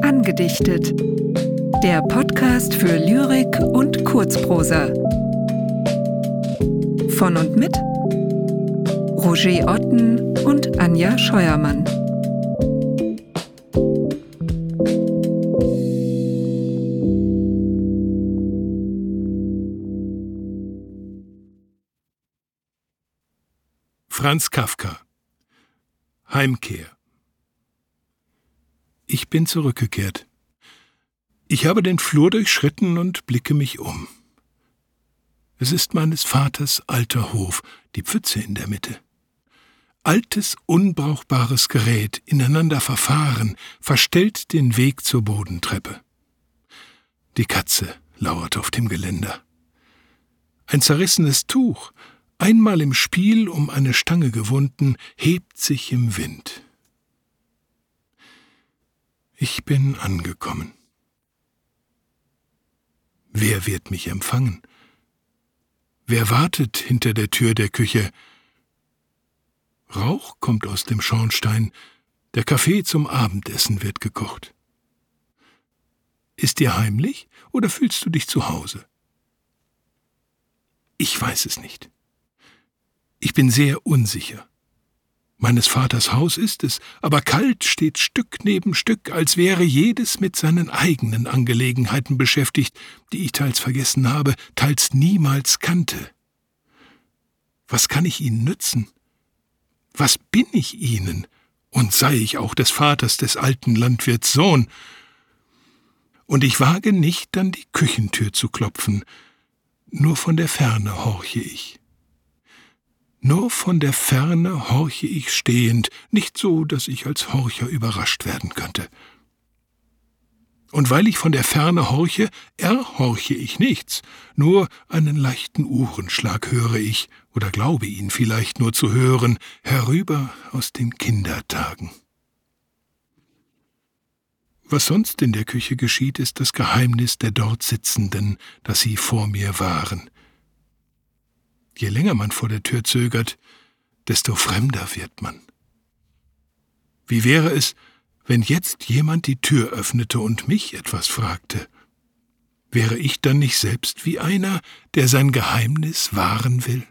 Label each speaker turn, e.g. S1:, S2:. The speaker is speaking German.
S1: Angedichtet. Der Podcast für Lyrik und Kurzprosa. Von und mit Roger Otten und Anja Scheuermann.
S2: Franz Kafka Heimkehr Ich bin zurückgekehrt. Ich habe den Flur durchschritten und blicke mich um. Es ist meines Vaters alter Hof, die Pfütze in der Mitte. Altes, unbrauchbares Gerät, ineinander verfahren, verstellt den Weg zur Bodentreppe. Die Katze lauert auf dem Geländer. Ein zerrissenes Tuch, einmal im Spiel um eine Stange gewunden, hebt sich im Wind. Ich bin angekommen. Wer wird mich empfangen? Wer wartet hinter der Tür der Küche? Rauch kommt aus dem Schornstein, der Kaffee zum Abendessen wird gekocht. Ist dir heimlich oder fühlst du dich zu Hause? Ich weiß es nicht. Ich bin sehr unsicher. Meines Vaters Haus ist es, aber kalt steht Stück neben Stück, als wäre jedes mit seinen eigenen Angelegenheiten beschäftigt, die ich teils vergessen habe, teils niemals kannte. Was kann ich ihnen nützen? Was bin ich ihnen? Und sei ich auch des Vaters des alten Landwirts Sohn? Und ich wage nicht, an die Küchentür zu klopfen, nur von der Ferne horche ich. Nur von der Ferne horche ich stehend, nicht so, dass ich als Horcher überrascht werden könnte. Und weil ich von der Ferne horche, erhorche ich nichts, nur einen leichten Uhrenschlag höre ich, oder glaube ihn vielleicht nur zu hören, herüber aus den Kindertagen. Was sonst in der Küche geschieht, ist das Geheimnis der dort Sitzenden, dass sie vor mir waren, Je länger man vor der Tür zögert, desto fremder wird man. Wie wäre es, wenn jetzt jemand die Tür öffnete und mich etwas fragte? Wäre ich dann nicht selbst wie einer, der sein Geheimnis wahren will?